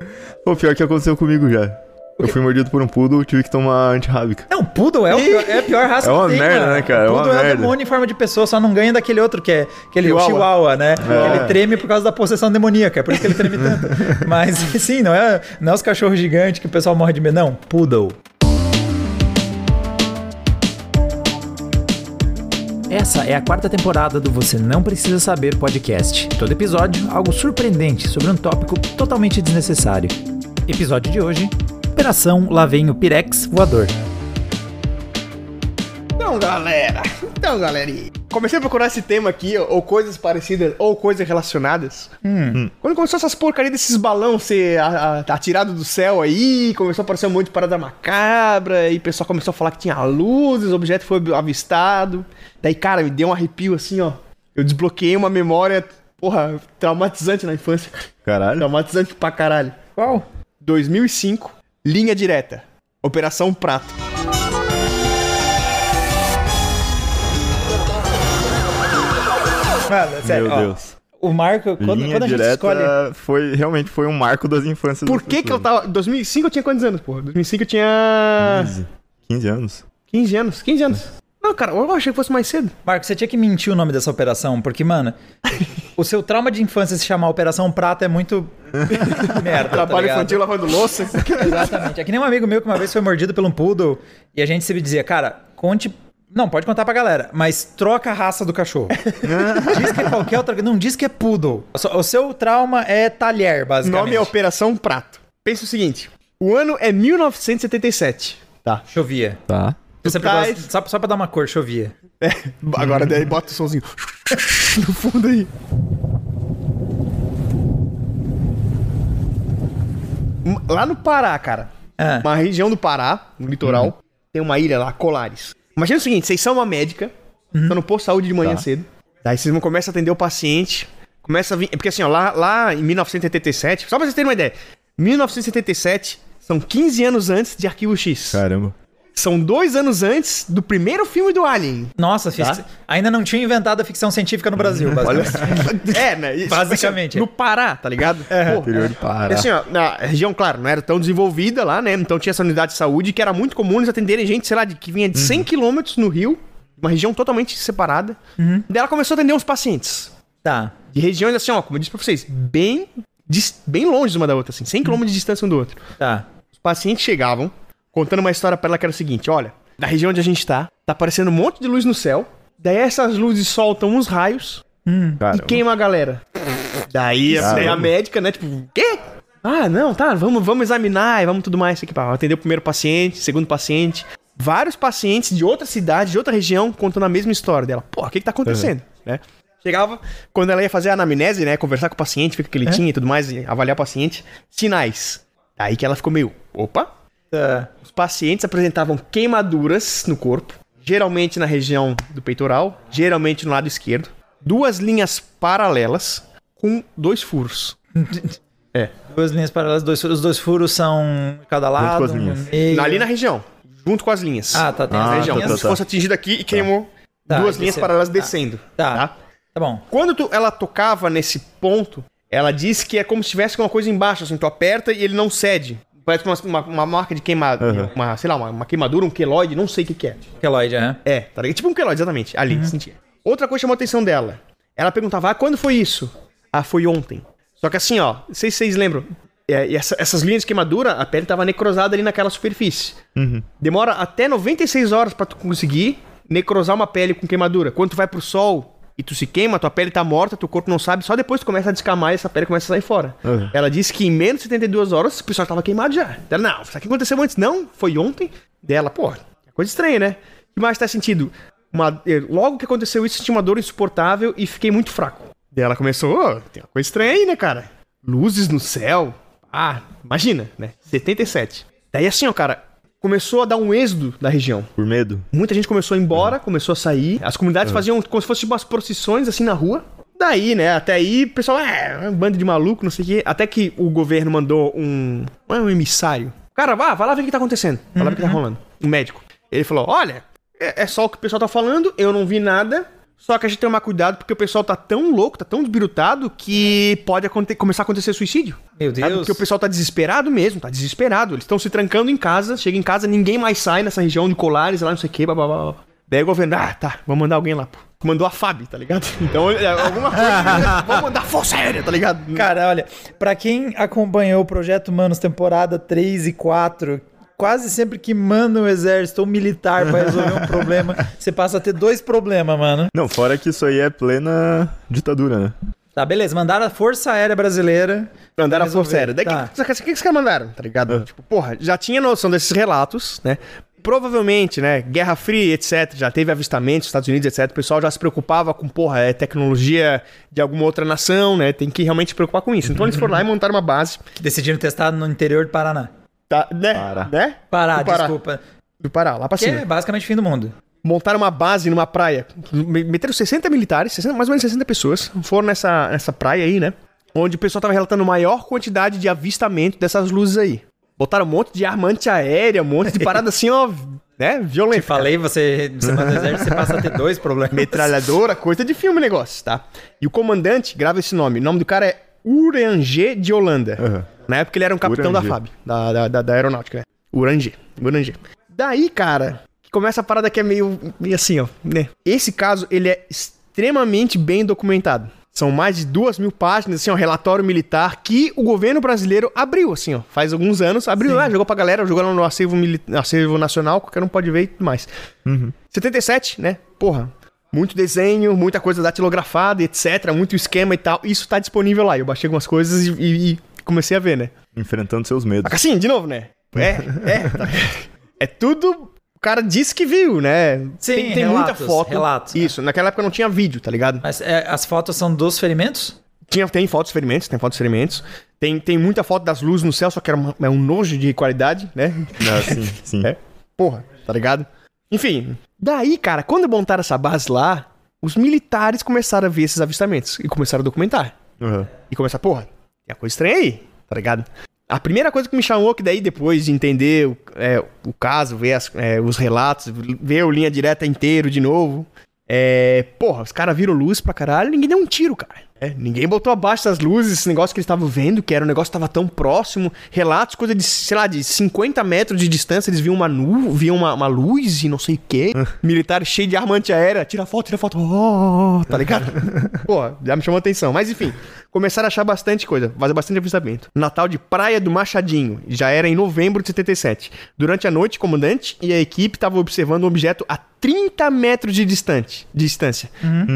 Pô, pior que aconteceu comigo já. Eu fui mordido por um poodle, tive que tomar antirrábica. Não, Poodle é, o pior, é a pior raça É uma que tem, merda, mano. né, cara? É uma Poodle é o merda. demônio em forma de pessoa, só não ganha daquele outro que é aquele Chihuahua. chihuahua, né? É. Ele treme por causa da possessão demoníaca, é por isso que ele treme tanto. Mas, sim, não é, não é os cachorros gigantes que o pessoal morre de medo, não. Poodle. Essa é a quarta temporada do Você Não Precisa Saber podcast. Todo episódio, algo surpreendente sobre um tópico totalmente desnecessário. Episódio de hoje: Operação Lá Vem o Pirex Voador. Então, galera. Então, galerinha. Comecei a procurar esse tema aqui, ou coisas parecidas, ou coisas relacionadas. Quando começou essas porcarias desses balões ser atirado do céu aí, começou a aparecer um monte de parada macabra, e o pessoal começou a falar que tinha luzes, o objeto foi avistado. Daí, cara, me deu um arrepio assim, ó. Eu desbloqueei uma memória, porra, traumatizante na infância. Caralho. Traumatizante pra caralho. Qual? 2005, linha direta. Operação Prato. Mano, sério, Meu ó, Deus. O Marco, quando, Linha quando a gente escolhe. foi, realmente foi um marco das infâncias. Por que que eu tava... 2005 eu tinha quantos anos, porra? 2005 eu tinha... 15. 15 anos. 15 anos. 15 anos. Não, cara, eu achei que fosse mais cedo. Marco, você tinha que mentir o nome dessa operação, porque, mano, o seu trauma de infância se chamar Operação Prata é muito merda. tá Trabalho ligado? infantil lavando louça. Exatamente. É que nem um amigo meu que uma vez foi mordido por um poodle e a gente sempre dizia, cara, conte. Não, pode contar pra galera, mas troca a raça do cachorro. diz que é qualquer outra. Não diz que é poodle. O seu- O seu trauma é talher, o basicamente. nome é Operação Prato. Pensa o seguinte. O ano é 1977. Tá. Chovia. Tá. Sempre traz- gosto- só, só pra dar uma cor, chovia. É, agora daí bota o somzinho no fundo aí. Lá no Pará, cara. Ah. Uma região do Pará, no litoral, tem uma ilha lá, Colares. Imagina o seguinte, vocês são uma médica, estão no posto de saúde de manhã Tá. cedo. Daí vocês vão começar a atender o paciente. Começa a vir. é Porque assim, ó, lá, lá em 1977, só pra vocês terem uma ideia, 1977 são 15 anos antes de Arquivo X. Caramba. São dois anos antes do primeiro filme do Alien. Nossa, fiz- Tá. ainda não tinha inventado a ficção científica no Brasil, Olha, basicamente. é, né? Isso, Basicamente. assim, no Pará, tá ligado? Pô, Interior de Pará. assim, ó, na região, claro, não era tão desenvolvida lá, né? Então tinha essa unidade de saúde que era muito comum eles atenderem gente, sei lá, de, que vinha de 100 quilômetros no Rio, uma região totalmente separada. Daí ela começou a atender uns pacientes Tá. de regiões, assim, ó, como eu disse pra vocês, bem, bem longe uma da outra, assim, 100 quilômetros de distância um do outro. Tá. Os pacientes chegavam contando uma história pra ela que era o seguinte: olha, da região onde a gente tá, tá aparecendo um monte de luz no céu. Daí essas luzes soltam uns raios e Caramba. queima a galera. Daí, a- a médica, né, tipo, quê? Ah, não, tá, vamos, vamos examinar e vamos tudo mais. Aqui, pá. Atender o primeiro paciente, segundo paciente. Vários pacientes de outra cidade, de outra região, contando a mesma história dela. Pô, o que que tá acontecendo, né? Chegava, quando ela ia fazer a anamnese, né, conversar com o paciente, ver o que ele tinha e tudo mais, e avaliar o paciente, sinais. Aí que ela ficou meio, opa. Os pacientes apresentavam queimaduras no corpo, geralmente na região do peitoral, geralmente no lado esquerdo, duas linhas paralelas com dois furos. É. Duas linhas paralelas, dois furos. Os dois furos são de cada lado. com as linhas. meio. Ali na região, junto com as linhas. Ah, tá. Tem Ah, as na região, linhas. como se fosse atingido aqui e queimou Tá, duas e linhas desceu. paralelas Tá. descendo. Tá. Tá bom. Quando tu- ela tocava nesse ponto, ela disse que é como se tivesse uma coisa embaixo, assim, tu aperta e ele não cede. Parece uma, uma, uma marca de queimada, Uhum. uma, sei lá, uma, uma queimadura, um queloide, não sei o que que é. Keloid, é. É, tá ligado? Tipo um queloide, exatamente. Ali, sentia. Outra coisa chamou a atenção dela. Ela perguntava, ah, quando foi isso? Ah, foi ontem. Só que assim, ó, não sei se vocês lembram. é, e essa- essas linhas de queimadura, a pele tava necrosada ali naquela superfície. Demora até 96 horas pra tu conseguir necrosar uma pele com queimadura. Quando tu vai pro sol e tu se queima, tua pele tá morta, teu corpo não sabe, só depois tu começa a descamar e essa pele começa a sair fora. Uhum. Ela disse que em menos de 72 horas o pessoal tava queimado já. Ela, não, isso aqui aconteceu antes. Não, foi ontem. Dela, pô, coisa estranha, né? O que mais tá sentido? Uma, eh, logo que aconteceu isso, senti uma dor insuportável e fiquei muito fraco. Daí ela começou, ô, tem uma coisa estranha aí, né, cara? Luzes no céu. Ah, imagina, né? 77. Daí assim, ó, cara, começou a dar um êxodo da região. Por medo? Muita gente começou a ir embora, começou a sair. As comunidades faziam como se fossem umas procissões assim na rua. Daí, né, até aí, o pessoal, é, um bando de maluco, não sei o quê. Até que o governo mandou um. Não é um emissário. Cara, vá, vai lá ver o que tá acontecendo. Vai lá ver o que tá rolando. Um médico. Ele falou: olha, é, é só o que o pessoal tá falando, eu não vi nada. Só que a gente tem que tomar cuidado porque o pessoal tá tão louco, tá tão desbirutado que pode começar a acontecer suicídio. Meu Sabe? Deus. Porque o pessoal tá desesperado mesmo, tá desesperado. Eles estão se trancando em casa, chega em casa, ninguém mais sai nessa região de Colares, lá não sei o que, blá, blá, blá. Daí o governo, ah, tá, vamos mandar alguém lá, pô. Mandou a FAB, tá ligado? Então, é, alguma coisa, vamos mandar força aérea, tá ligado? Cara, olha, pra quem acompanhou o Projeto Manos temporada 3 e 4, quase sempre que manda um exército ou militar pra resolver um problema, você passa a ter dois problemas, mano. Não, fora que isso aí é plena ditadura, né? Tá, beleza, mandaram a Força Aérea Brasileira. Mandaram a força aérea. Daí, Tá. o que, que, que os caras mandaram, tá ligado? Tipo, porra, já tinha noção desses relatos, né? Provavelmente, né, Guerra Fria, etc., já teve avistamentos, Estados Unidos, etc., o pessoal já se preocupava com, porra, é tecnologia de alguma outra nação, né, tem que realmente se preocupar com isso. Então eles foram lá e montaram uma base, Que decidiram testar no interior do Paraná. Tá, né, Pará. né? Pará, Do Pará. desculpa. Do Pará, lá pra Que cima. é basicamente fim do mundo. montaram uma base numa praia. Me- Meteram 60 militares, 60, mais ou menos 60 pessoas. Foram nessa, nessa praia aí, né? Onde o pessoal tava relatando maior quantidade de avistamento dessas luzes aí. Botaram um monte de arma antiaérea, um monte de parada assim, ó, né? Violenta. Te falei, você, você manda o exército, você passa a ter dois problemas. Metralhadora, coisa de filme o negócio, tá? E o comandante, grava esse nome. O nome do cara é Uranger de Holanda. Aham. Na época ele era um capitão da Uranger. FAB, da, da, da, da aeronáutica, né? Uranger. Uranger. Daí, cara, que começa a parada que é meio, meio assim, ó, né? Esse caso, ele é extremamente bem documentado. São mais de duas mil páginas, assim, ó, relatório militar que o governo brasileiro abriu, assim, ó. Faz alguns anos, abriu lá, jogou pra galera, jogou lá no acervo, acervo nacional, qualquer um pode ver e tudo mais. 77, né? Porra. Muito desenho, muita coisa datilografada, etc. Muito esquema e tal. Isso tá disponível lá. Eu baixei algumas coisas e, e- e comecei a ver, né? Enfrentando seus medos. Assim, de novo, né? É, é. tá. É tudo. O cara disse que viu, né? Sim, tem, tem muita relatos, foto. relatos, né? Isso, naquela época não tinha vídeo, tá ligado? Mas é, as fotos são dos ferimentos? Tinha, tem fotos ferimentos, tem fotos ferimentos. Tem, tem muita foto das luzes no céu, só que era uma- é um nojo de qualidade, né? Ah, sim, sim. É. Porra, tá ligado? Enfim, daí, cara, quando montaram essa base lá, os militares começaram a ver esses avistamentos e começaram a documentar. Aham. E começar, porra, tem a coisa estranha aí, tá ligado? A primeira coisa que me chamou, que daí depois de entender o, é, o caso, ver as- é, os relatos, ver o linha direta inteiro de novo, é. Porra, os caras viram luz pra caralho ninguém deu um tiro, cara. É, ninguém botou abaixo das luzes, esse negócio que eles estavam vendo, que era um negócio que tava tão próximo. Relatos, coisa de, sei lá, de 50 metros de distância, eles viam uma nu, viam uma, uma luz e não sei o quê. Militares cheios de arma antiaérea, tira foto, tira foto, oh, tá ligado? Pô, já me chamou a atenção. Mas enfim, começaram a achar bastante coisa, fazer bastante avistamento. Natal de Praia do Machadinho, já era em novembro de 77. Durante a noite, o comandante e a equipe estavam observando um objeto a 30 metros de, distante, de distância.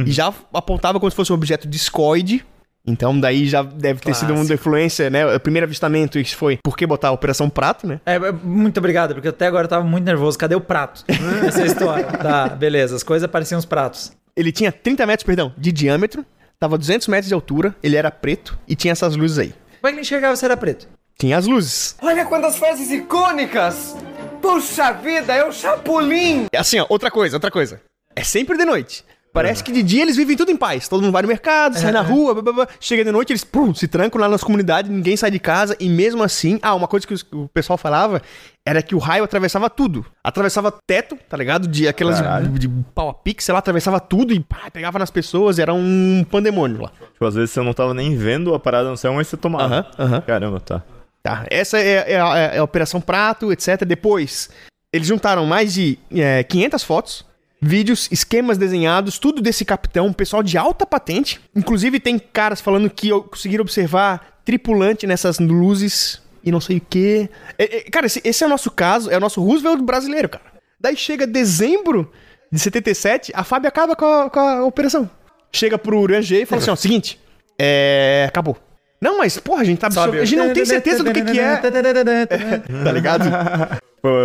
E já apontava como se fosse um objeto discoide. Então, daí já deve ter sido uma Clássico. influência, né? O primeiro avistamento, isso foi por que botar a Operação Prato, né? É, é, muito obrigado, porque até agora eu tava muito nervoso. Cadê o prato? Essa é história. Tá, beleza. As coisas pareciam os pratos. Ele tinha 30 metros, perdão, de diâmetro, tava 200 metros de altura, ele era preto e tinha essas luzes aí. Como é que ele enxergava se era preto? Tinha as luzes. Olha quantas frases icônicas! Puxa vida, é o Chapolin! Assim, ó, outra coisa, outra coisa. É sempre de noite. Parece que de dia eles vivem tudo em paz. Todo mundo vai no mercado, sai na rua, blá, blá, blá. chega de noite, eles pum, se trancam lá nas comunidades, ninguém sai de casa. E mesmo assim, ah, uma coisa que o pessoal falava era que o raio atravessava tudo. Atravessava teto, tá ligado? De aquelas Caralho. de, de pau a pique, sei lá, atravessava tudo e pá, pegava nas pessoas, era um pandemônio lá. Tipo, às vezes você não tava nem vendo a parada no céu, mas você tomava. Aham. Caramba, tá. Tá, essa é, é a, é a Operação Prato, etc. Depois, eles juntaram mais de é, 500 fotos, vídeos, esquemas desenhados, tudo desse capitão, pessoal de alta patente. Inclusive, tem caras falando que conseguiram observar tripulante nessas luzes e não sei o quê. É, é, cara, esse, esse é o nosso caso, é o nosso Roosevelt brasileiro, cara. Daí chega dezembro de 77, a Fábio acaba com a, com a operação. Chega pro Uranger e fala assim: ó, seguinte, é. Acabou. Não, mas, porra, a gente tá absorvendo. A gente não tem certeza do que, que é. Tá ligado?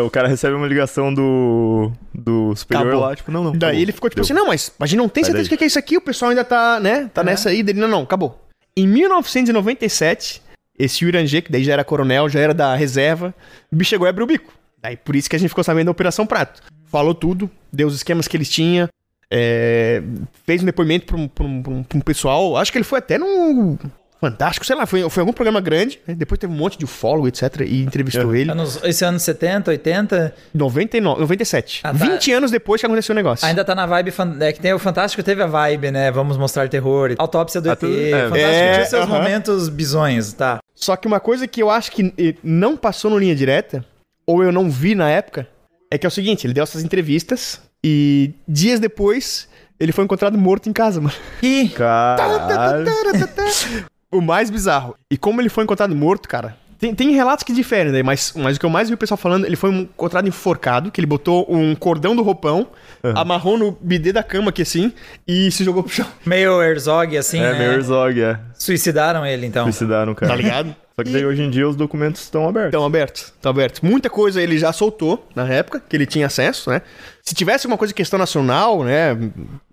O cara recebe uma ligação do, do superior Acabou. lá, tipo, não, não. Daí acabou. ele ficou tipo Deu. assim, não, mas a gente não tem certeza do que é isso aqui, o pessoal ainda tá, né, tá nessa aí, dele, não, não, acabou. Em 1997, esse Uranger, que daí já era coronel, já era da reserva, o bicho chegou e abriu o bico. Daí por isso que a gente ficou sabendo da Operação Prato. Falou tudo, deu os esquemas que eles tinham, é, fez um depoimento pra um, pra um- pra um- pra um pessoal, acho que ele foi até num... Fantástico, sei lá, foi, foi algum programa grande, né? depois teve um monte de follow, etc, e entrevistou ele. Anos, esse ano 70, 80, 99, 97. Ah, tá. 20 anos depois que aconteceu o negócio. ainda tá na vibe. É que tem o Fantástico teve a vibe, né? Vamos mostrar terror. Autópsia do Ah, ET. é. Fantástico É, tinha seus aham. momentos bizonhos, tá? Só que uma coisa que eu acho que não passou no linha direta, ou eu não vi na época, é que é o seguinte, ele deu essas entrevistas e dias depois ele foi encontrado morto em casa, mano. E Caralho. O mais bizarro. E como ele foi encontrado morto, cara. Tem, tem relatos que diferem daí, mas, mas o que eu mais vi o pessoal falando, ele foi encontrado enforcado, que ele botou um cordão do roupão, amarrou no bidê da cama aqui assim, e se jogou pro chão. meio Herzog, assim, É, né? meio Herzog, é. Suicidaram ele, então. Suicidaram, cara. Tá ligado? Só que daí hoje em dia os documentos estão abertos. Estão abertos, estão abertos. Muita coisa ele já soltou na época, que ele tinha acesso, né? Se tivesse alguma coisa de questão nacional, né?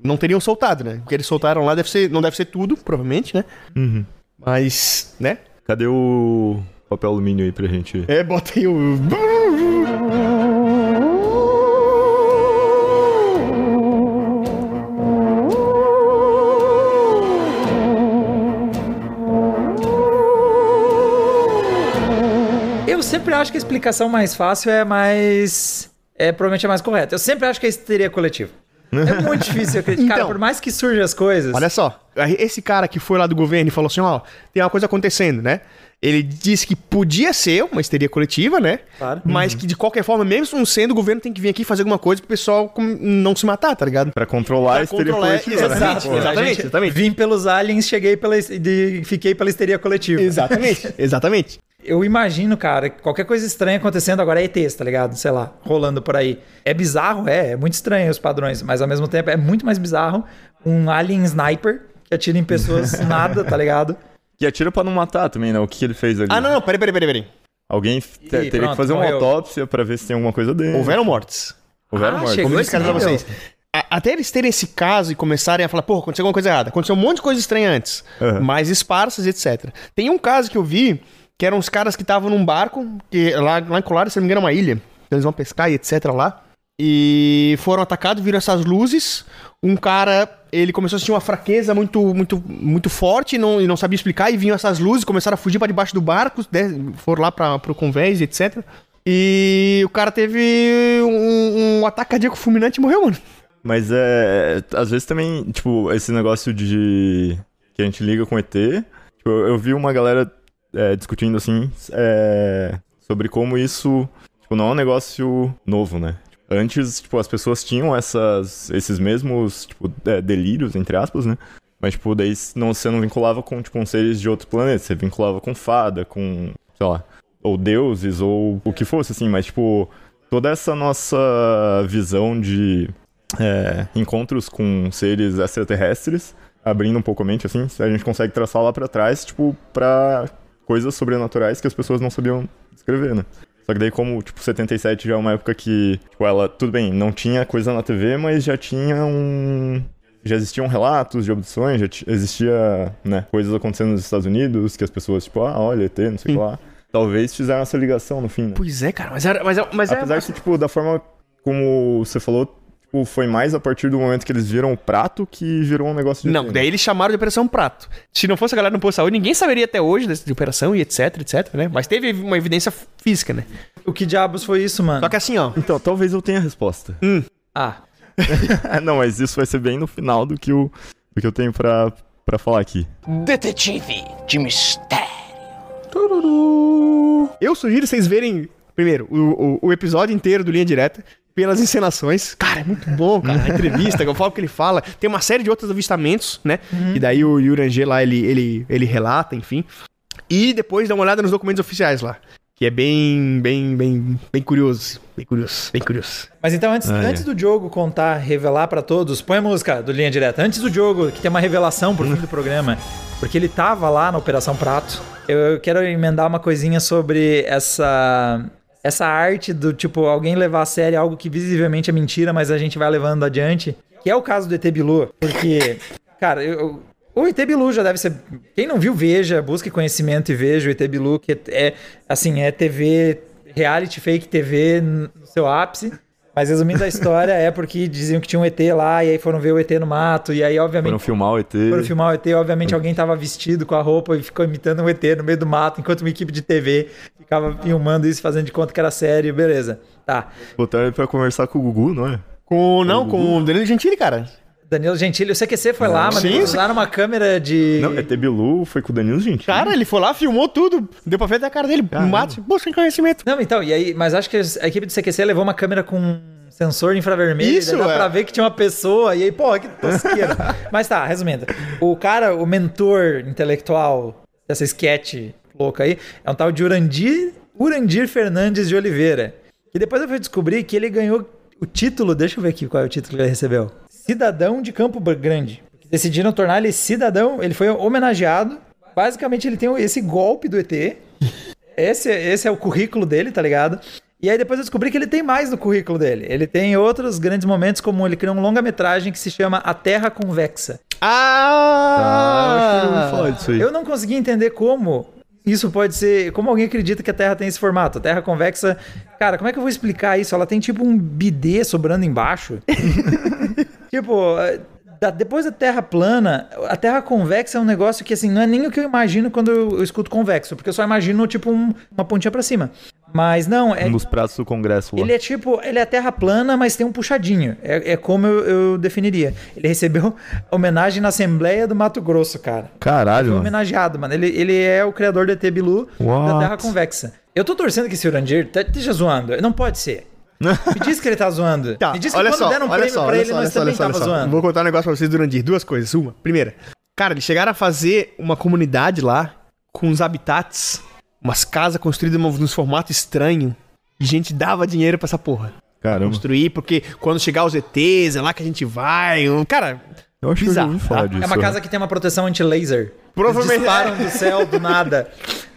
Não teriam soltado, né? O que eles soltaram lá deve ser, não deve ser tudo, provavelmente, né? Uhum. Mas, né? Cadê o papel alumínio aí pra gente? É, bota aí o. Eu sempre acho que a explicação mais fácil é mais. É provavelmente a mais correta. Eu sempre acho que é histeria coletiva. É muito difícil acreditar. Cara, Então. por mais que surjam as coisas. Olha só, esse cara que foi lá do governo e falou assim: ó, tem uma coisa acontecendo, né? Ele disse que podia ser uma histeria coletiva, né? Claro. Mas que de qualquer forma, mesmo não sendo, o governo tem que vir aqui fazer alguma coisa pro pessoal não se matar, tá ligado? Pra controlar Pra a histeria controlar- coletiva, né? Exatamente, Pô. exatamente. A gente- Vim pelos aliens, cheguei pela, de- fiquei pela histeria coletiva. Exatamente, exatamente. Eu imagino, cara, que qualquer coisa estranha acontecendo agora é ETs, tá ligado? Sei lá, rolando por aí. É bizarro, é, é muito estranho os padrões, mas ao mesmo tempo é muito mais bizarro um alien sniper que atira em pessoas nada, tá ligado? Que atira pra não matar também, né? O que, ele fez ali? Ah, não, não, peraí, peraí, peraí. peraí. Alguém te- Ih, teria pronto, que fazer uma morreu. autópsia pra ver se tem alguma coisa dentro. Houveram mortes. Houveram Ah, mortes. chegou Como eu esse disse cara pra nível. vocês. A- Até eles terem esse caso e começarem a falar, pô, aconteceu alguma coisa errada. Aconteceu um monte de coisa estranha antes. Aham. Mais esparsas, etc. Tem um caso que eu vi, que eram os caras que estavam num barco, que lá, lá em Colares, se não me engano, é uma ilha. Eles vão pescar e etc lá. E foram atacados, viram essas luzes. Um cara, ele começou a sentir uma fraqueza muito, muito, muito forte e não, e não sabia explicar. E vinham essas luzes, começaram a fugir para debaixo do barco, né, foram lá para pro convés e etc. E o cara teve um, um ataque cardíaco fulminante e morreu, mano. Mas é. Às vezes também, tipo, esse negócio de. que a gente liga com ET. Tipo, eu vi uma galera é, discutindo assim. é, sobre como isso. Tipo, não é um negócio novo, né? Antes, tipo, as pessoas tinham essas, esses mesmos, tipo, é, delírios, entre aspas, né? Mas, tipo, daí não, você não vinculava com, tipo, seres de outros planetas. Você vinculava com fada, com, sei lá, ou deuses, ou o que fosse, assim. Mas, tipo, toda essa nossa visão de é, encontros com seres extraterrestres, abrindo um pouco a mente, assim, a gente consegue traçar lá pra trás, tipo, pra coisas sobrenaturais que as pessoas não sabiam descrever, né? Só que daí, como, tipo, 77 já é uma época que, tipo, ela, tudo bem, não tinha coisa na TV, mas já tinha um... Já existiam relatos de abduções, já ti- existia, né, coisas acontecendo nos Estados Unidos, que as pessoas, tipo, ah, olha, ET, não sei o que lá. Talvez fizeram essa ligação no fim, né? Pois é, cara, mas era. Mas, é- mas é- Apesar que, tipo, da forma como você falou, tipo, foi mais a partir do momento que eles viram o prato que virou um negócio de. Não, daí eles chamaram de Operação Prato. Se não fosse a galera do Posto de Saúde, ninguém saberia até hoje dessa de operação e etc, etc, né? Mas teve uma evidência física, né? O que diabos foi isso, mano? Só que assim, ó. Então, talvez eu tenha a resposta. Ah, não, mas isso vai ser bem no final do que, o, do que eu tenho pra, pra falar aqui. Detetive de mistério. Eu sugiro vocês verem, primeiro, o, o, o episódio inteiro do Linha Direta pelas encenações. Cara, é muito bom, cara. A entrevista, a forma que ele fala. Tem uma série de outros avistamentos, né? E daí o Yuranger lá, ele, ele, ele relata, enfim. E depois dá uma olhada nos documentos oficiais lá. Que é bem, bem, bem, bem curioso. Bem curioso, bem curioso. Mas então, antes, Ah, é. antes do Diogo contar, revelar pra todos, põe a música do Linha Direta. Antes do Diogo, que tem uma revelação pro fim do programa, porque ele tava lá na Operação Prato, eu, eu quero emendar uma coisinha sobre essa essa arte do tipo alguém levar a sério algo que visivelmente é mentira, mas a gente vai levando adiante, que é o caso do ET Bilu, porque cara, eu, o ET Bilu já deve ser. Quem não viu, veja, busque conhecimento e veja o ET Bilu, que é, assim, é TV, reality fake TV no seu ápice. Mas resumindo a história, é porque diziam que tinha um ET lá, e aí foram ver o ET no mato, e aí, obviamente, Foram filmar o ET. foram filmar o ET, obviamente alguém tava vestido com a roupa e ficou imitando um ET no meio do mato, enquanto uma equipe de TV ficava filmando isso, fazendo de conta que era sério, beleza. Tá. Botaram ele pra conversar com o Gugu, não é? Com, não, com o Danilo Gentili, cara. Danilo Gentili, o CQC foi lá, mas Sim, eles usaram uma câmera de... Não, ET Bilu foi com o Danilo, gente. Cara, ele foi lá, filmou tudo. Deu pra ver até a cara dele. Mato. Pô, sem conhecimento. Não, então, e aí, mas acho que a equipe do CQC levou uma câmera com sensor infravermelho, Isso, e dá é. pra ver que tinha uma pessoa, e aí, pô, que tosqueira. mas tá, resumindo. O cara, o mentor intelectual dessa sketch louca aí, é um tal de Urandir, Urandir Fernandes de Oliveira. Que depois eu fui descobrir que ele ganhou o título, deixa eu ver aqui qual é o título que ele recebeu. Cidadão de Campo Grande. Decidiram tornar ele cidadão, ele foi homenageado. Basicamente, ele tem esse golpe do ET. Esse, esse é o currículo dele, tá ligado? E aí depois eu descobri que ele tem mais no currículo dele. Ele tem outros grandes momentos, como ele criou um longa-metragem que se chama A Terra Convexa. Ah, eu Ah! falar disso aí. Eu não consegui entender como isso pode ser. Como alguém acredita que a Terra tem esse formato? A Terra convexa. Cara, como é que eu vou explicar isso? Ela tem tipo um bidê sobrando embaixo. tipo, da- depois da Terra plana, a Terra convexa é um negócio que assim, não é nem o que eu imagino quando eu, escuto convexo, porque eu só imagino tipo um- uma pontinha pra cima. Mas não, é, Um dos pratos do Congresso lá. ele é tipo, ele é a terra plana, mas tem um puxadinho. É, é como eu, eu definiria. Ele recebeu homenagem na Assembleia do Mato Grosso, cara. Caralho, Foi mano. homenageado, mano. Ele, ele é o criador do ET Bilu da What? Terra Convexa. Eu tô torcendo que esse Urandir tá, esteja zoando. Não pode ser. Me diz que ele tá zoando. Tá, Me diz que olha quando só, deram um olha prêmio só, pra ele, só, nós também só, tava só. zoando. Vou contar um negócio pra vocês durante duas coisas. Uma, primeira, cara, eles chegaram a fazer uma comunidade lá com uns habitats, umas casas construídas num- nos formatos estranhos. E gente dava dinheiro pra essa porra. Caramba. Construir, porque quando chegar os ETs, é lá que a gente vai. um- Cara, Eu acho bizarro, que eu ouvi falar tá? disso. É uma casa que tem uma proteção anti-laser. Provavelmente- Eles disparam do céu do nada.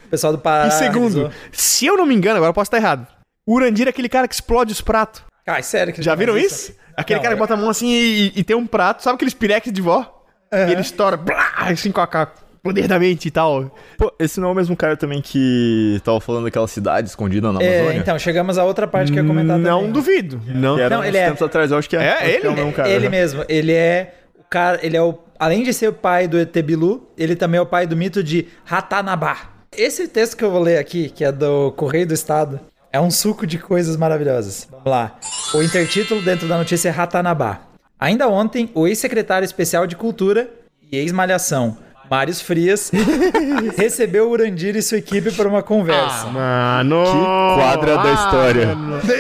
O pessoal do Pará. e segundo, avisou. se eu não me engano, agora eu posso estar errado. O Urandir é aquele cara que explode os pratos. Ai, sério que Já ele viram faz isso? Aquele Não, cara que é- bota a mão assim e, e tem um prato, sabe aqueles pirex de vó? E ele estoura, blá, assim com a, com a poder da mente e tal. Pô, esse não é o mesmo cara também que tava falando daquela cidade escondida na É, Amazônia? então, chegamos a outra parte que eu ia comentar Não também. duvido. Não. Era Não, uns ele é- tempos atrás, eu acho que é. É, acho que ele? o mesmo cara. ele mesmo, ele é o cara, ele é o além de ser o pai do ET Bilu, ele também é o pai do mito de Ratanabá. Esse texto que eu vou ler aqui, que é do Correio do Estado, é um suco de coisas maravilhosas. Vamos lá. O intertítulo dentro da notícia é Ratanabá. Ainda ontem, o ex-secretário especial de Cultura e ex-malhação, Mários Frias, recebeu o Urandir e sua equipe para uma conversa. Mano. Que quadra da história.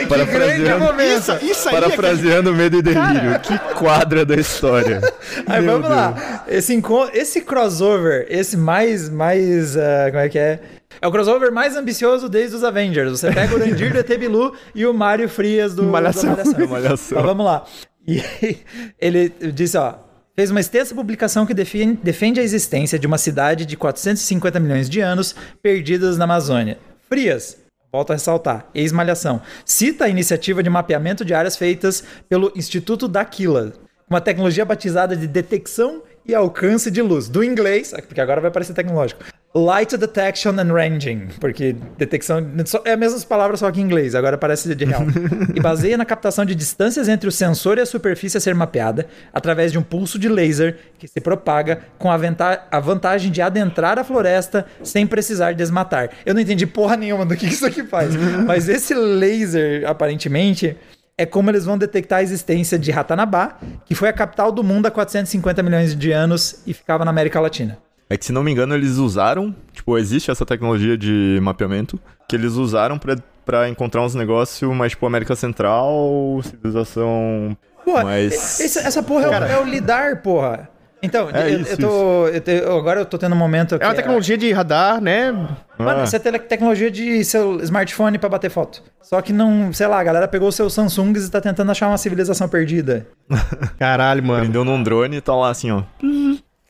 Parafraseando, Isso, isso aí é parafraseando medo e delírio. Que quadra da história. Aí vamos lá. Esse, enco- esse crossover, esse mais, mais, ah, como é que é? É o crossover mais ambicioso desde os Avengers. Você pega o Urandir do ET Bilu e o Mário Frias do Malhação. da Malhação. Mas vamos lá. E ele disse, ó, fez uma extensa publicação que defende, defende a existência de uma cidade de 450 milhões de anos perdidas na Amazônia. Frias, volto a ressaltar, ex-malhação, cita a iniciativa de mapeamento de áreas feitas pelo Instituto Daquila, uma tecnologia batizada de detecção e alcance de luz, do inglês, porque agora vai parecer tecnológico. Light Detection and Ranging, porque detecção é as mesmas palavras só que em inglês, agora parece de real. e baseia na captação de distâncias entre o sensor e a superfície a ser mapeada através de um pulso de laser que se propaga com a, venta- a vantagem de adentrar a floresta sem precisar desmatar. Eu não entendi porra nenhuma do que isso aqui faz, mas esse laser aparentemente é como eles vão detectar a existência de Ratanabá, que foi a capital do mundo há 450 milhões de anos e ficava na América Latina. É que, se não me engano, eles usaram. Tipo, existe essa tecnologia de mapeamento que eles usaram pra, pra encontrar uns negócios, mas, tipo, América Central, civilização. Porra, Mas- esse- essa porra é o- é, o lidar, porra. Então, É eu, isso, eu tô. eu te- agora eu tô tendo um momento. É uma tecnologia de radar, né? Mano, Ah. isso é tele- tecnologia de seu smartphone pra bater foto. Só que não, sei lá, a galera pegou seus Samsungs e tá tentando achar uma civilização perdida. Caralho, mano. Prendeu num drone e tá lá assim, ó.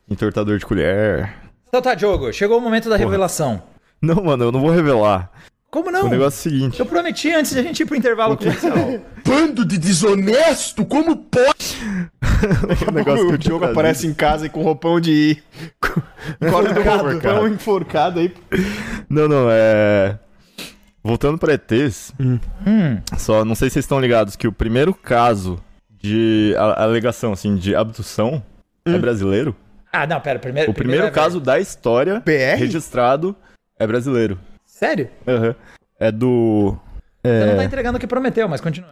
Entortador de colher. Então tá, Diogo, chegou o momento da revelação. Não, mano, eu não vou revelar. Como não? O negócio é o seguinte. Eu prometi antes de a gente ir pro intervalo comercial. Bando de desonesto, como pode? O negócio que o Diogo aparece em casa e com roupão de. Enforcado. roupão enforcado aí. Não, não, é. Voltando pra ETs, Hum. só não sei se vocês estão ligados que o primeiro caso de a- alegação, assim, de abdução é brasileiro. Ah, não, pera, primeiro. O primeiro é- caso da história BR? registrado é brasileiro. Sério? Aham. É do. Você não tá É, entregando o que prometeu, mas continua.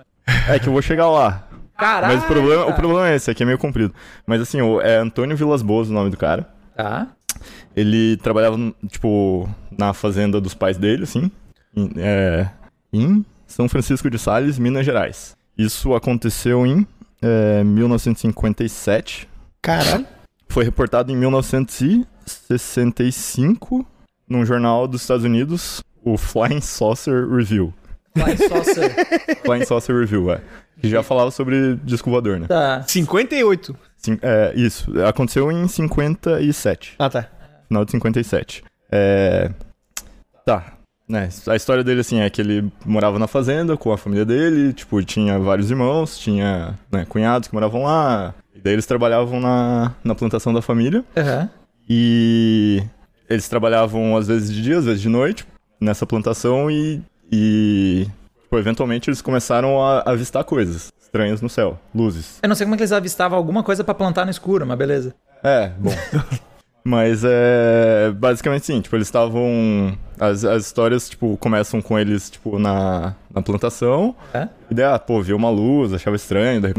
é que eu vou chegar lá. Caralho! Mas o problema, o problema é esse, aqui é meio comprido. Mas assim, o- é Antônio Vilas Boas o nome do cara. Tá. Ele trabalhava, tipo, na fazenda dos pais dele, assim, em, é, em São Francisco de Sales, Minas Gerais. Isso aconteceu em é, 1957. Caralho. Foi reportado em 1965 num jornal dos Estados Unidos, o Flying Saucer Review. Flying Saucer. Flying Saucer Review, é. Que já falava sobre disco voador, né? tá. 58. Cin- é, isso, aconteceu em 57. Ah, tá. final de 57. É. Tá. Né, a história dele, assim, é que ele morava na fazenda com a família dele, tipo, tinha vários irmãos, tinha né, cunhados que moravam lá, e daí eles trabalhavam na, na plantação da família, Aham. e eles trabalhavam às vezes de dia, às vezes de noite, nessa plantação, e, e tipo, eventualmente eles começaram a avistar coisas estranhas no céu, luzes. Eu não sei como é que eles avistavam alguma coisa pra plantar no escuro, mas beleza. É, bom. Mas é. Basicamente sim, tipo, eles estavam. As, as histórias, tipo, começam com eles, tipo, na, na plantação. É? E daí, ah, pô, viu uma luz, achava estranho, daí,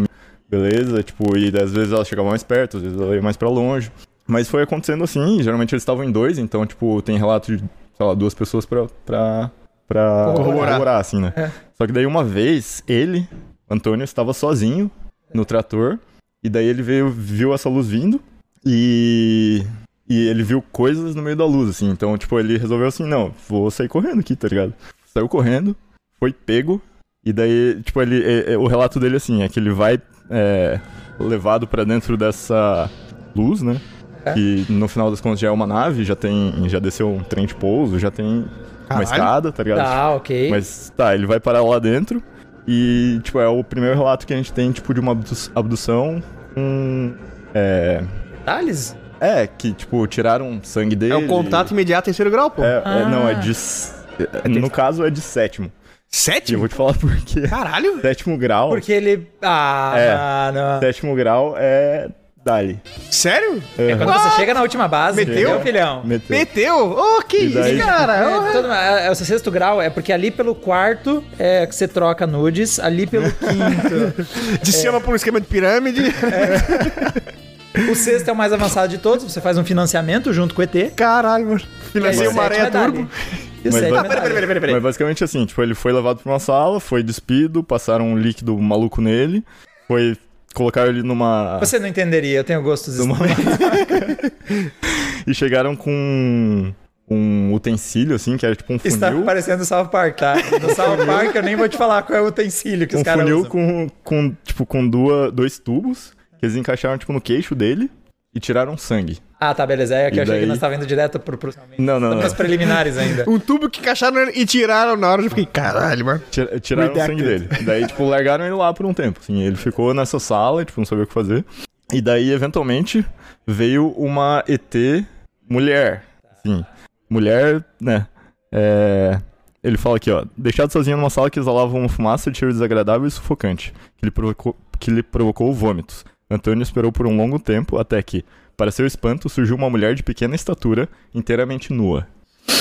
beleza, tipo, e às vezes ela chegava mais perto, às vezes ela ia mais pra longe. Mas foi acontecendo assim, geralmente eles estavam em dois, então, tipo, tem relato de, sei lá, duas pessoas pra. pra, pra Corroborar. assim, né? É. Só que daí uma vez, ele, Antônio, estava sozinho no trator, e daí ele veio, viu essa luz vindo, e. E ele viu coisas no meio da luz, assim. Então, tipo, ele resolveu assim, não, vou sair correndo aqui, tá ligado? Saiu correndo, foi pego, e daí, tipo, ele. é- é- o relato dele, assim, é que ele vai é, levado pra dentro dessa luz, né? É. Que no final das contas já é uma nave, já tem. Já desceu um trem de pouso, já tem uma Caralho. escada, tá ligado? Tá, ok. Mas tá, ele vai parar lá dentro e, tipo, é o primeiro relato que a gente tem, tipo, de uma abdu- abdução com. É. Detalhes? É, que, tipo, tiraram sangue dele. É o contato imediato terceiro grau, pô. É, é, Ah. não, é de. s- é, No caso, é de sétimo. E eu vou te falar por quê. Caralho. Sétimo grau. Porque ele. Ah, É. mano. Sétimo grau é. Dali. Sério? É quando você chega na última base, Meteu? entendeu, filhão? Meteu. Meteu? Ô, que daí- isso, cara? É, todo- é, é o sexto grau é porque ali pelo quarto é que você troca nudes, ali pelo quinto. De cima por um esquema de pirâmide. o sexto é o mais avançado de todos, você faz um financiamento junto com o ET. Caralho, mano. o uma areia é dali. Mas é Ah, peraí, dali. peraí, peraí, peraí. Mas basicamente assim, tipo, ele foi levado pra uma sala, foi despido, passaram um líquido maluco nele, foi. Colocaram ele numa. Você não entenderia, eu tenho gostos numa- e chegaram com um utensílio, assim, que era tipo um funil. Está parecendo o South Park, tá? No South Park eu nem vou te falar qual é o utensílio que os um caras funil usam. com, com, tipo, com duas, dois tubos, que eles encaixaram, tipo, no queixo dele e tiraram sangue. Ah, tá, beleza. É que E eu achei que daí- nós estávamos indo direto pro... pro... Não, não, não. nas preliminares ainda. Um tubo que encaixaram e tiraram na hora. Eu fiquei, caralho, mano. Tira- Tiraram o sangue dele. Daí, tipo, largaram ele lá por um tempo. Assim, ele ficou nessa sala, tipo, não sabia o que fazer. E daí, eventualmente, veio uma ET mulher. Assim, mulher, né? É... Ele fala aqui, ó. Deixado sozinho numa sala que exalava uma fumaça de cheiro desagradável e sufocante, que lhe provocou, que lhe provocou vômitos. Antônio esperou por um longo tempo até que, para seu espanto, surgiu uma mulher de pequena estatura, inteiramente nua.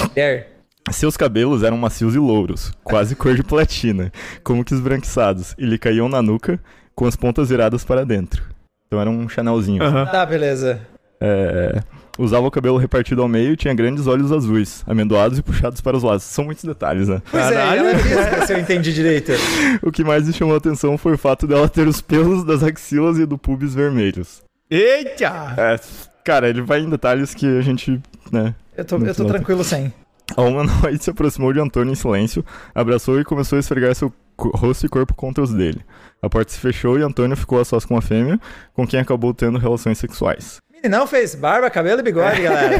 Mulher. Seus cabelos eram macios e louros, quase cor de platina, como que esbranquiçados, e lhe caíam na nuca com as pontas viradas para dentro. Então era um chanelzinho. Tá, beleza. É, usava o cabelo repartido ao meio e tinha grandes olhos azuis, amendoados e puxados para os lados. São muitos detalhes, né? Pois é, ela disse, se eu entendi direito. O que mais me chamou a atenção foi o fato dela ter os pelos das axilas e do pubis vermelhos. Eita! É, cara, ele vai em detalhes que a gente, né, Eu tô, eu tô tranquilo sem. A humanoide se aproximou de Antônio em silêncio, abraçou e começou a esfregar seu rosto e corpo contra os dele. A porta se fechou e Antônio ficou a sós com a fêmea, com quem acabou tendo relações sexuais. Meninão fez barba, cabelo e bigode, galera.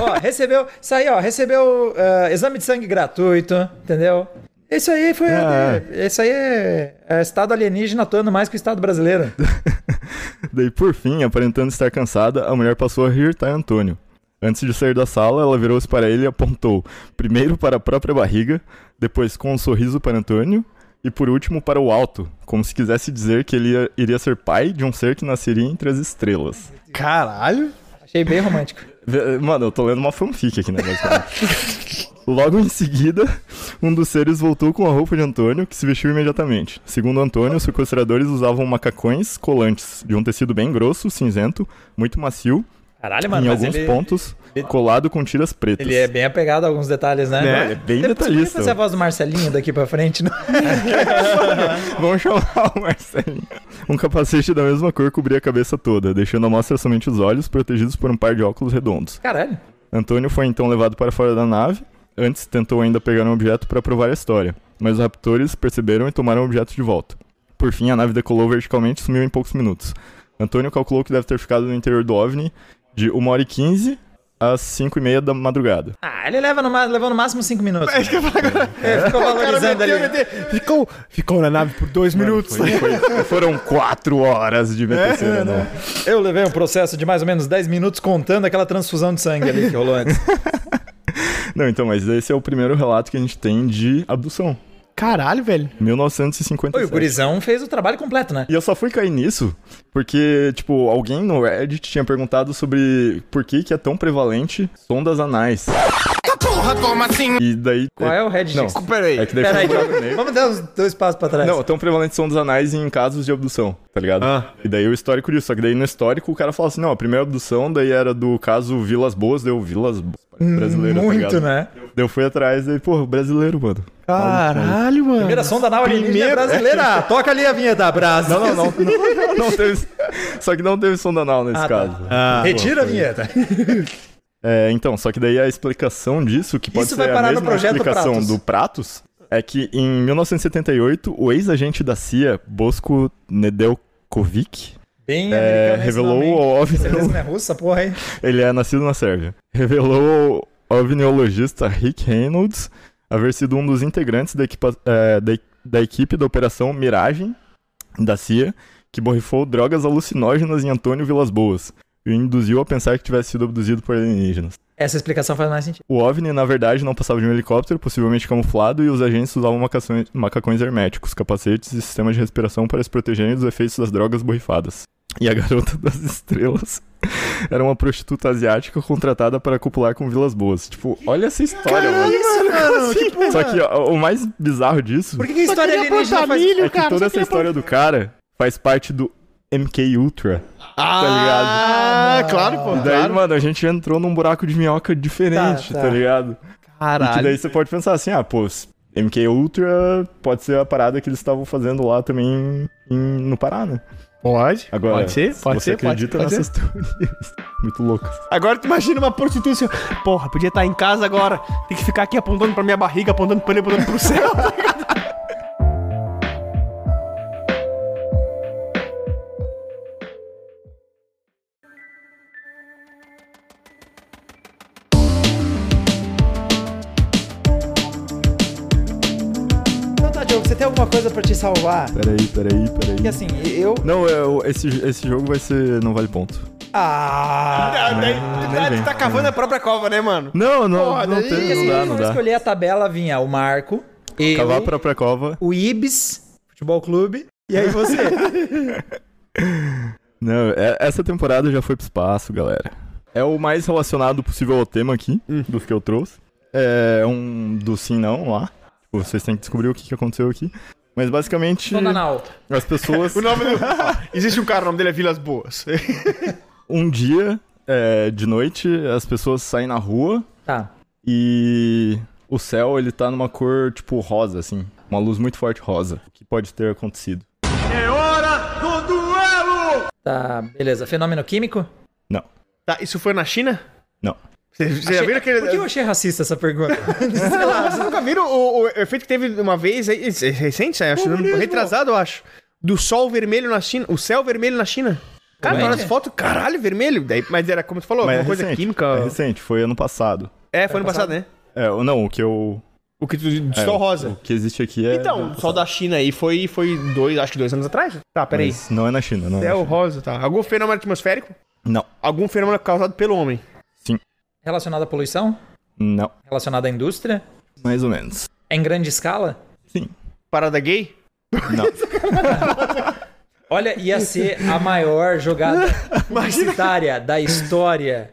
ó, recebeu. Isso aí, ó, recebeu ah, exame de sangue gratuito, entendeu? Isso aí foi. É. Isso aí é, é Estado alienígena atuando mais que o Estado brasileiro. Daí, por fim, aparentando estar cansada, a mulher passou a irritar Antônio. Antes de sair da sala, ela virou-se para ele e apontou primeiro para a própria barriga, depois com um sorriso para Antônio e por último para o alto, como se quisesse dizer que ele ia- iria ser pai de um ser que nasceria entre as estrelas. Caralho. Achei bem romântico. Mano, eu tô lendo uma fanfic aqui, né? Logo em seguida, um dos seres voltou com a roupa de Antônio, que se vestiu imediatamente. Segundo Antônio, os sequestradores usavam macacões colantes, de um tecido bem grosso, cinzento, muito macio, Caralho, mano, em alguns ele, pontos, colado com tiras pretas. ele é bem apegado a alguns detalhes, né? Né? Ele é bem Você podia detalhista. fazer a voz do Marcelinho daqui pra frente, não? Vamos chamar o Marcelinho. Um capacete da mesma cor cobria a cabeça toda, deixando à mostra somente os olhos, protegidos por um par de óculos redondos. Caralho. Antônio foi então levado para fora da nave. Antes tentou ainda pegar um objeto para provar a história, mas os raptores perceberam e tomaram o objeto de volta. Por fim, a nave decolou verticalmente e sumiu em poucos minutos. Antônio calculou que deve ter ficado no interior do OVNI de 1 hora e 15 às 5 e meia da madrugada. Ah, ele leva no, ma- levou no máximo 5 minutos. É, ficou valorizando ali. Ficou, ficou na nave por dois minutos. Foi- foi- foram 4 horas de BTC, né? não. Eu levei um processo de mais ou menos 10 minutos contando aquela transfusão de sangue ali que rolou antes. Não, então, mas esse é o primeiro relato que a gente tem de abdução. Caralho, velho. 1957. E o gurizão fez o trabalho completo, né? E eu só fui cair nisso porque, tipo, alguém no Reddit tinha perguntado sobre por que, que é tão prevalente sondas anais. Porra, como assim? E daí. Qual é o Reddit? Não, Peraí. é que daí Pera foi aí, buraco negro. vamos dar uns dois passos pra trás. Não, tão prevalente sondas anais em casos de abdução, tá ligado? Ah. E daí o histórico disso. Só que daí no histórico o cara fala assim: não, a primeira abdução daí era do caso Vilas Boas, deu Vilas Boas. Brasileiro, tá Muito, ligado? né? Daí eu fui atrás e, pô, brasileiro, mano. Caralho, mano. Primeira sonda nau alienígena Primeiro- brasileira. Toca ali a vinheta, Brasil. Não, não, não, não, não teve. Só que não teve sonda anal nesse Ah, tá. caso. Retira a vinheta. É, então, só que daí a explicação disso, que pode Isso ser vai a mesma projeto explicação Pratos. do Pratos, é que em 1978, o ex-agente da CIA, Bosco Nedeljkovic, Bem é, revelou ao OVNI... Certeza não é russa, porra aí. Ele é nascido na Sérvia. Revelou ao ovniologista Rick Reynolds haver sido um dos integrantes da, equipa- é, da, da equipe da Operação Miragem da CIA, que borrifou drogas alucinógenas em Antônio Vilas Boas e o induziu a pensar que tivesse sido abduzido por alienígenas. Essa explicação faz mais sentido. O OVNI, na verdade, não passava de um helicóptero, possivelmente camuflado, e os agentes usavam macações- macacões herméticos, capacetes e sistemas de respiração para se protegerem dos efeitos das drogas borrifadas. E a garota das estrelas era uma prostituta asiática contratada para copular com Vilas Boas. Tipo, olha essa história, mano. Isso, mano. Que porra. Só que ó, o mais bizarro disso Por que, que a história alienígena faz... é que toda essa história do cara faz parte do MK Ultra. Ah, tá ligado? Ah, claro, pô. E daí, claro. mano, a gente entrou num buraco de minhoca diferente, Tá, tá, tá. ligado? E que Caralho. daí você pode pensar assim, ah, pô, MK Ultra pode ser a parada que eles estavam fazendo lá também em- no Pará, né? Pode. Agora, pode ser, se pode você ser. pode- acredita pode ser. nessas teorias muito loucas. Agora tu imagina uma prostituta ó, porra, podia estar em casa agora, tem que ficar aqui apontando pra minha barriga, apontando pra ele, apontando pro céu. coisa pra te salvar? Peraí, peraí, peraí. Porque assim, eu... Não, é, o- esse, esse jogo vai ser. Não vale ponto. Ah... daí, nem vem. tu tá cavando a própria cova, né, mano? Não, não, Porra, não, daí, tem, Porque não assim, dá, eu não vou dá. escolher a tabela, vinha o Marco, eu, Cavar a própria cova. o Ibis, Futebol Clube, e aí você. Não, é- essa temporada já foi pro espaço, galera. É o mais relacionado possível ao tema aqui, Hum. dos que eu trouxe. É um do sim não lá. Tipo, vocês têm que descobrir o que, que aconteceu aqui. Mas basicamente, Dona Nau. as pessoas. O nome do... Existe um cara, o nome dele é Vilas Boas. um dia, é, de noite, as pessoas saem na rua Tá. e o céu ele tá numa cor tipo rosa, assim. Uma luz muito forte rosa. O que pode ter acontecido? Tá, beleza. Fenômeno químico? Não, Tá, isso foi na China? não. Você, você já viram aquele... Por que eu achei racista essa pergunta? Sei lá. Vocês nunca viram o, o efeito que teve uma vez, aí, é recente, acho, ano retrasado, eu acho, do sol vermelho na China, o céu vermelho na China. Cara, Realmente? nas fotos, caralho, vermelho. Daí, mas era como tu falou, Mas alguma é coisa recente, química. É recente, foi ano passado. É, foi ano passado? passado, né? É, não, o que eu. O que tu do é, sol rosa. O que existe aqui é. Então, o sol da China aí foi, foi dois, acho que dois anos atrás. Tá, peraí. Mas não é na China, não é. na Céu China. rosa, tá. Algum fenômeno atmosférico? Não. Algum fenômeno causado pelo homem? Relacionada à poluição? Não. Relacionada à indústria? Mais ou menos. É em grande escala? Sim. Parada gay? Não. Olha, ia ser a maior jogada publicitária da história.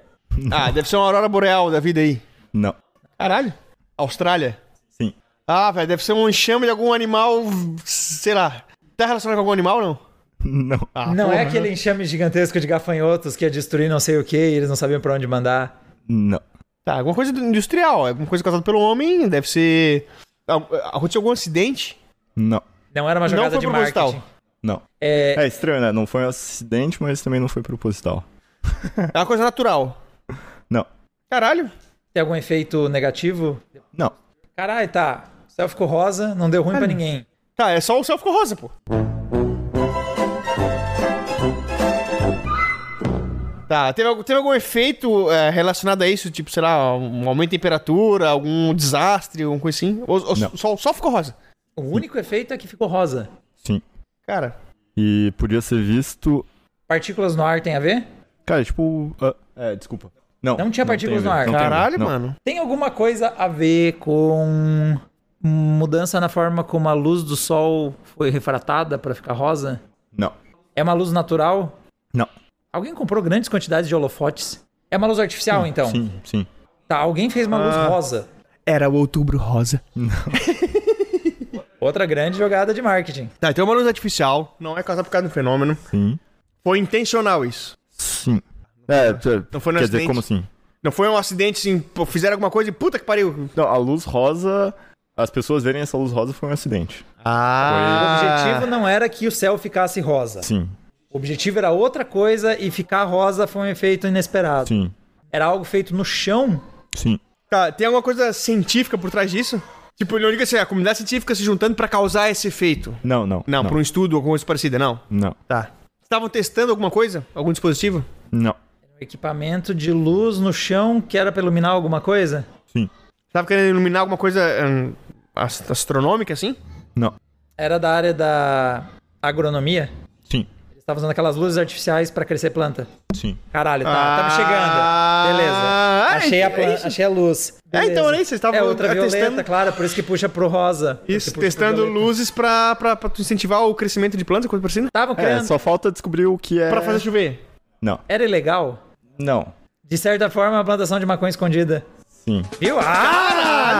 Ah, deve ser uma aurora boreal da vida aí. Não. Caralho. Austrália? Sim. Ah, velho, deve ser um enxame de algum animal, sei lá. Tá relacionado com algum animal ou não? Não. Ah, não é porra. aquele enxame gigantesco de gafanhotos que ia destruir não sei o que e eles não sabiam pra onde mandar. Não. Tá, alguma coisa industrial, alguma coisa causada pelo homem, deve ser. ah, Aconteceu algum acidente? Não. Não era uma Não jogada foi de proposital. marketing. Não. É, É estranho, né? Não foi um acidente, mas também não foi proposital. É uma coisa natural. Não. Caralho. tem algum efeito negativo? Não. Caralho, tá. O céu ficou rosa, não deu ruim pra ninguém. Tá, é só o céu ficou rosa, pô. Tá, teve, algum- teve algum efeito é, relacionado a isso? Tipo, sei lá, um aumento de temperatura, algum desastre, alguma coisa assim? Ou, ou Não. só, só ficou rosa? O único efeito é que ficou rosa. Sim. Cara, E podia ser visto. Partículas no ar tem a ver? Cara, tipo. ah, é, desculpa. Não. Não tinha partículas tem a no ar. não tem caralho, não. mano. Tem alguma coisa a ver com mudança na forma como a luz do sol foi refratada pra ficar rosa? Não. É uma luz natural? Não. Alguém comprou grandes quantidades de holofotes? É uma luz artificial, então? Sim, sim. Tá, alguém fez uma luz Ah. rosa. Era o outubro rosa. Outra grande jogada de marketing. Tá, então uma luz artificial, não é causada por causa do fenômeno. Sim. Foi intencional isso. Sim. É, Não foi no quer dizer, acidente? como assim? Não foi um acidente assim, pô, fizeram alguma coisa e puta que pariu. Não, a luz rosa. As pessoas verem essa luz rosa foi um acidente. O Ah. objetivo não era que o céu ficasse rosa. Sim, O objetivo era outra coisa e ficar rosa foi um efeito inesperado. sim, Era algo feito no chão. sim. Tá, tem alguma coisa científica por trás disso? Tipo, não diga assim, a comunidade científica se juntando pra causar esse efeito. Não, não. Não, por um estudo ou alguma coisa parecida, não. Não, Tá. Estavam testando alguma coisa? Algum dispositivo? não. Um equipamento de luz no chão que era pra iluminar alguma coisa? Sim, Tava querendo iluminar alguma coisa hum, ast- astronômica, assim? não. Era da área da agronomia? Eles estavam usando aquelas luzes artificiais pra crescer planta. sim. Caralho, tá, tá me Ah, chegando. Beleza. Achei a, é plan- isso. achei a luz. É, Beleza. então, nem vocês estavam É ultravioleta, testando- claro, por isso que puxa pro rosa. Isso, testando luzes pra, pra, pra tu incentivar o crescimento de plantas, coisa parecida? Estavam É, querendo. só falta descobrir o que é. Pra fazer chover. Não, Era ilegal? não. De certa forma, a plantação de maconha escondida. Sim. Viu? Ah!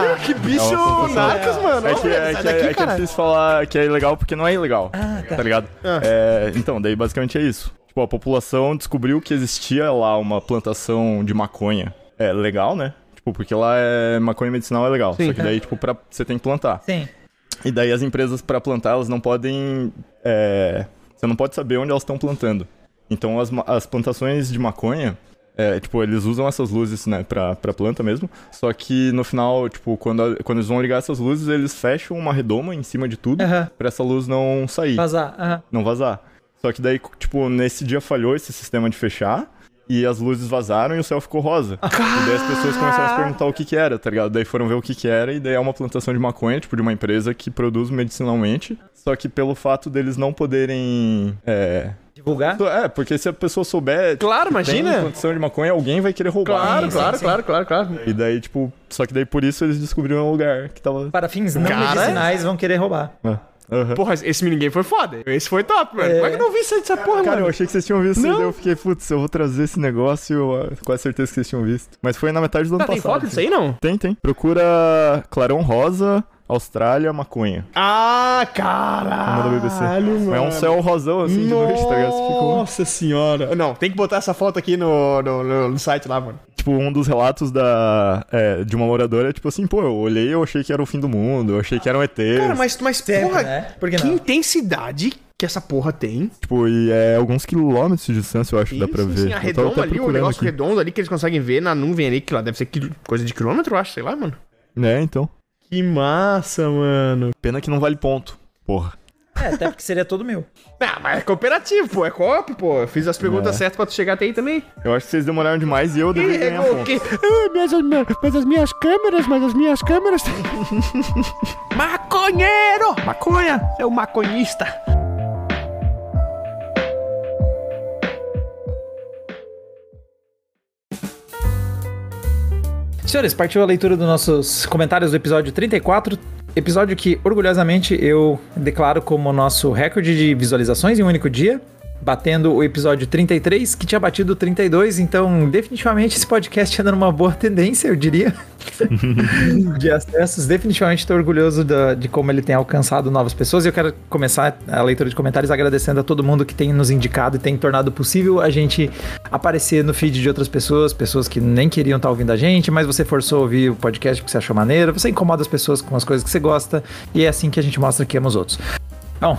Caralho, que bicho É narcas, mano. É que, é, Sai que, é- daqui, é que é cara. difícil falar que é ilegal porque não é ilegal. Ah, tá. Tá ligado? Ah. É, então, daí basicamente é isso. Tipo, a população descobriu que existia lá uma plantação de maconha. É legal, né? Tipo, porque lá é maconha medicinal é legal. Sim. Só que daí, tipo, pra, você tem que plantar. Sim. E daí as empresas pra plantar, elas não podem. é, você não pode saber onde elas estão plantando. Então as, as plantações de maconha, é, tipo, eles usam essas luzes, né, pra, pra planta mesmo. Só que no final, tipo, quando, a- quando eles vão ligar essas luzes, eles fecham uma redoma em cima de tudo Aham. pra essa luz não sair, Vazar. Aham. não vazar. Só que daí, tipo, nesse dia falhou esse sistema de fechar. E as luzes vazaram e o céu ficou rosa. E daí as pessoas começaram a se perguntar o que que era, tá ligado? Daí foram ver o que que era e daí é uma plantação de maconha, tipo, de uma empresa que produz medicinalmente. Só que pelo fato deles não poderem... É... Divulgar? É, porque se a pessoa souber... Claro, tipo, tem imagina. plantação de maconha, alguém vai querer roubar. Claro, Sim, claro, sim, claro, claro, claro. E daí, tipo... Só que daí por isso eles descobriram um lugar que tava... Para fins não Cara. medicinais vão querer roubar. Ah, aham. Porra, esse minigame foi foda. Esse foi top, mano. É. Como é que eu não vi isso dessa porra, Cara, eu mano? achei que vocês tinham visto, Não. daí eu fiquei, putz, eu vou trazer esse negócio, eu, ah, com a certeza que vocês tinham visto. Mas foi na metade do ano Tá, tem passado. foto disso aí, não? Tem, tem. Procura Clarão Rosa, Austrália, maconha. Ah, Uma da BBC. caralho, mano. É um céu rosão, assim, de noite, tá ligado? Nossa senhora. Não, tem que botar essa foto aqui no, no, no- no site lá, mano. Tipo, um dos relatos da, é, de uma moradora é tipo assim, pô, eu olhei e eu achei que era o fim do mundo, eu achei que eram ETs. Cara, mas, mas Sempre, porra, né? Por que não? intensidade que essa porra tem. Tipo, e é alguns quilômetros de distância, eu acho que dá pra ver. sim, a até ali, o negócio aqui. redondo ali que eles conseguem ver na nuvem ali, que lá deve ser coisa de quilômetro, eu acho, sei lá, mano. É, então. Que massa, mano. Pena que não vale ponto. Porra. É, até porque seria todo meu. Ah, mas é cooperativo, pô, é coop, pô. Eu fiz as perguntas É. certas pra tu chegar até aí também. Eu acho que vocês demoraram demais e eu deveria É, ganhar o ponto. quê? Ah, mas, as, minhas- mas as minhas câmeras, mas as minhas câmeras. Maconheiro! Maconha! É o maconhista. Senhores, partiu a leitura dos nossos comentários do episódio 34. Episódio que, orgulhosamente, eu declaro como nosso recorde de visualizações em um único dia. Batendo o episódio 33, que tinha batido o 32. Então, definitivamente, esse podcast anda numa boa tendência, eu diria. de acessos. Definitivamente estou orgulhoso da- de como ele tem alcançado novas pessoas. E eu quero começar a leitura de comentários agradecendo a todo mundo que tem nos indicado e tem tornado possível a gente aparecer no feed de outras pessoas, pessoas que nem queriam estar ouvindo a gente, mas você forçou a ouvir o podcast porque você achou maneiro. Você incomoda as pessoas com as coisas que você gosta. E é assim que a gente mostra que ama os outros. Bom,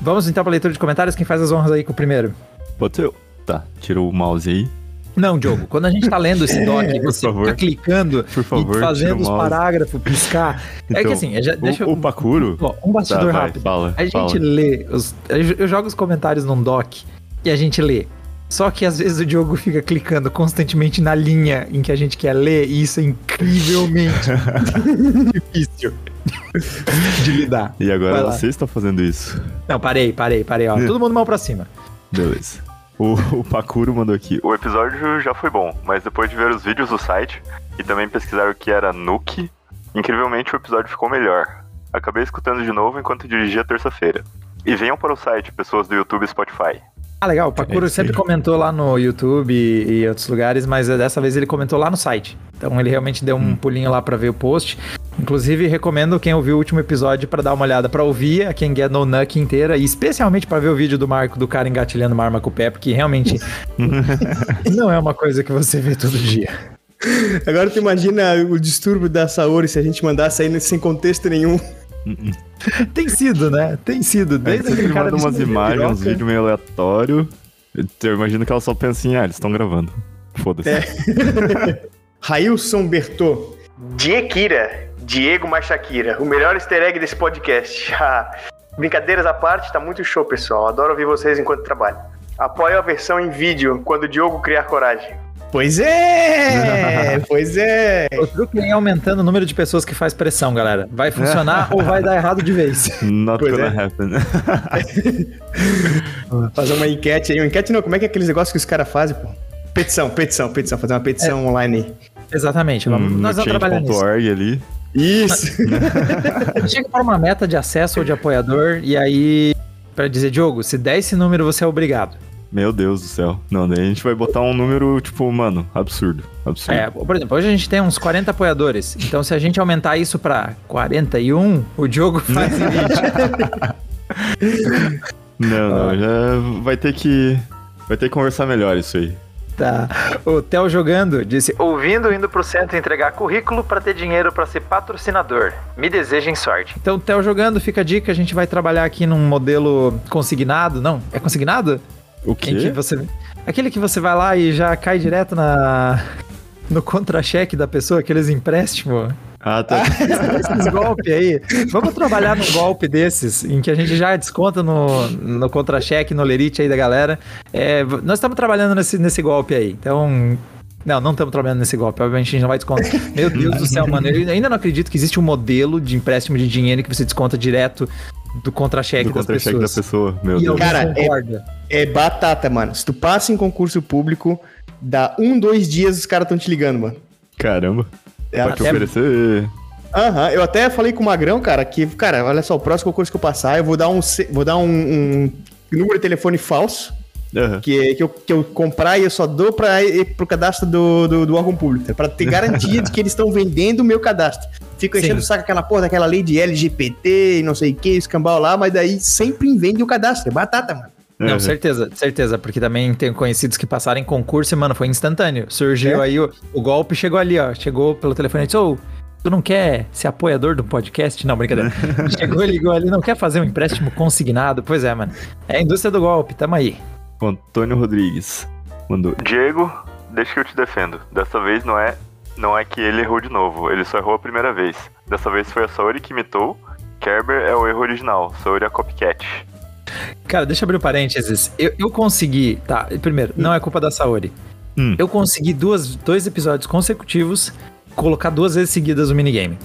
vamos então para a leitura de comentários. Quem faz as honras aí com o primeiro? Pode ser eu. Tá, tira o mouse aí. Não, Diogo, quando a gente tá lendo esse doc, Por você favor. tá clicando favor, e fazendo os parágrafos, piscar. é que Então, assim, já, deixa eu. o, o. Ó, um bastidor Tá, vai, rápido. fala, a gente fala. lê, os, eu jogo os comentários num doc e a gente lê. Só que às vezes o Diogo fica clicando constantemente na linha em que a gente quer ler e isso é incrivelmente difícil de lidar. E agora você está fazendo isso. Não, parei, parei, parei, ó. Todo mundo mão pra cima. Beleza. O, o Pakuro mandou aqui. O episódio já foi bom, mas depois de ver os vídeos do site e também pesquisar o que era Nuke, incrivelmente o episódio ficou melhor. Acabei escutando de novo enquanto dirigia terça-feira. E venham para o site, pessoas do YouTube e Spotify. Ah, legal. O Pakuro É sempre comentou lá no YouTube e, e outros lugares, mas eh, dessa vez ele comentou lá no site. Então ele realmente deu um pulinho lá pra ver o post. Inclusive, recomendo quem ouviu o último episódio pra dar uma olhada, pra ouvir a Quem Get No Nuck inteira e especialmente pra ver o vídeo do Marco do cara engatilhando uma arma com o pé, porque realmente não é uma coisa que você vê todo dia. Agora tu imagina o distúrbio da Saori se a gente mandasse aí sem contexto nenhum. Tem sido, né? Tem sido. Aí Desde sempre aquele cara manda umas imagens, uns vídeos meio aleatórios. Eu imagino que ela só pensa assim, ah, eles estão gravando. Foda-se. Railson Bertô. Diekira. Diego Machakira. O melhor easter egg desse podcast. Ah, Brincadeiras à parte, tá muito show, pessoal. Adoro ouvir vocês enquanto trabalho. Apoio a versão em vídeo quando o Diogo criar coragem. Pois é! pois é! O truque é aumentando o número de pessoas que faz pressão, galera. Vai funcionar ou vai dar errado de vez. Not Pois gonna é. happen. Fazer uma enquete aí. Uma enquete não, como é que é aqueles negócios que os caras fazem, pô? Petição, petição, petição. Fazer uma petição online aí. Exatamente. Vamos, Hum, nós vamos trabalhar nisso. ali. Isso! Chega para uma meta de acesso ou de apoiador e aí para dizer, Diogo, se der esse número você é obrigado. Meu Deus do céu. Não, daí a gente vai botar um número, tipo, mano, absurdo. Absurdo. É, por exemplo, hoje a gente tem uns 40 apoiadores. Então se a gente aumentar isso para 41, o Diogo faz o seguinte. Não, não, já vai ter que. Vai ter que conversar melhor isso aí. Tá. O Theo jogando disse: Ouvindo, indo pro centro entregar currículo para ter dinheiro para ser patrocinador. Me desejem sorte. Então, Theo jogando, fica a dica: a gente vai trabalhar aqui num modelo consignado. Não, é consignado? O Em que quê? você. Aquele que você vai lá e já cai direto na. No contra-cheque da pessoa, aqueles empréstimos. Ah, tá. Esses golpes aí. Vamos trabalhar num golpe desses, em que a gente já desconta no, no contra-cheque, no lerite aí da galera. É, nós estamos trabalhando nesse, nesse golpe aí. Então. Não, não estamos trabalhando nesse golpe. Obviamente a gente não vai descontar. Meu Deus do céu, mano. Eu ainda não acredito que existe um modelo de empréstimo de dinheiro que você desconta direto do contra-cheque Do das contra-cheque da pessoas. pessoa. Meu E Deus. Cara, é-. É batata, mano. Se tu passa em concurso público, dá um, dois dias os caras tão te ligando, mano. Caramba. É, Pra te até- oferecer. Aham, eu até falei com o Magrão, cara, que, cara, olha só, o próximo concurso que eu passar, eu vou dar um, vou dar um, um número de telefone falso, Aham. que, que, eu, que eu comprar e eu só dou ir pro cadastro do, do, do órgão público, tá? pra ter garantia de que eles estão vendendo o meu cadastro. Fico enchendo o saco aquela porra daquela lei de LGBT e não sei o que, escambau lá, mas daí sempre vende o cadastro, é batata, mano. Não, Aham. certeza, certeza, porque também tenho conhecidos que passaram em concurso e, mano, foi instantâneo. Surgiu É? aí, o, o golpe chegou ali, ó. Chegou pelo telefone e disse, ô, tu não quer ser apoiador do podcast? Não, brincadeira. chegou e ligou ali, não quer fazer um empréstimo consignado? Pois é, mano. É a indústria do golpe, tamo aí. O Antônio Rodrigues mandou. Diego, deixa que eu te defendo. Dessa vez não é, não é que ele errou de novo. Ele só errou a primeira vez. Dessa vez foi a Saori que imitou. Kerber é o erro original. Saori é a copycat. Cara, deixa eu abrir um parênteses. Eu, eu consegui, tá, primeiro, não é culpa da Saori. Hum. Eu consegui duas, dois episódios consecutivos colocar duas vezes seguidas o minigame.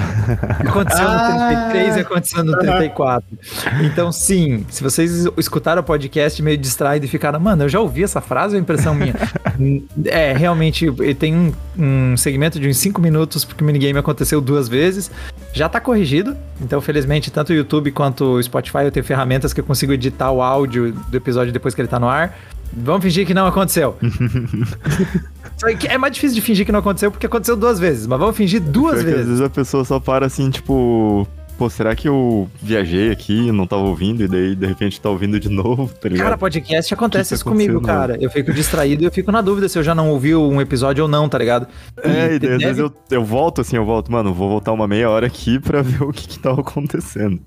Aconteceu Ah. no 33 e aconteceu no 34. Então, sim, se vocês escutaram o podcast meio distraído e ficaram, mano, eu já ouvi essa frase ou é impressão minha? é, realmente, tem um, um segmento de uns 5 minutos, porque o minigame aconteceu duas vezes. Já tá corrigido, então, felizmente, tanto o YouTube quanto o Spotify eu tenho ferramentas que eu consigo editar o áudio do episódio depois que ele tá no ar. Vamos fingir que não aconteceu. Só que é mais difícil de fingir que não aconteceu porque aconteceu duas vezes, mas vamos fingir duas que Às vezes. vezes a pessoa só para assim, tipo. Pô, será que eu viajei aqui e não tava ouvindo? E daí, de repente, tá ouvindo de novo, tá ligado? Cara, podcast acontece que isso comigo, cara. Eu fico distraído e eu fico na dúvida se eu já não ouvi um episódio ou não, tá ligado? É, e daí, às deve- vezes eu, eu volto assim, eu volto, mano, vou voltar uma meia hora aqui pra ver o que que tava acontecendo.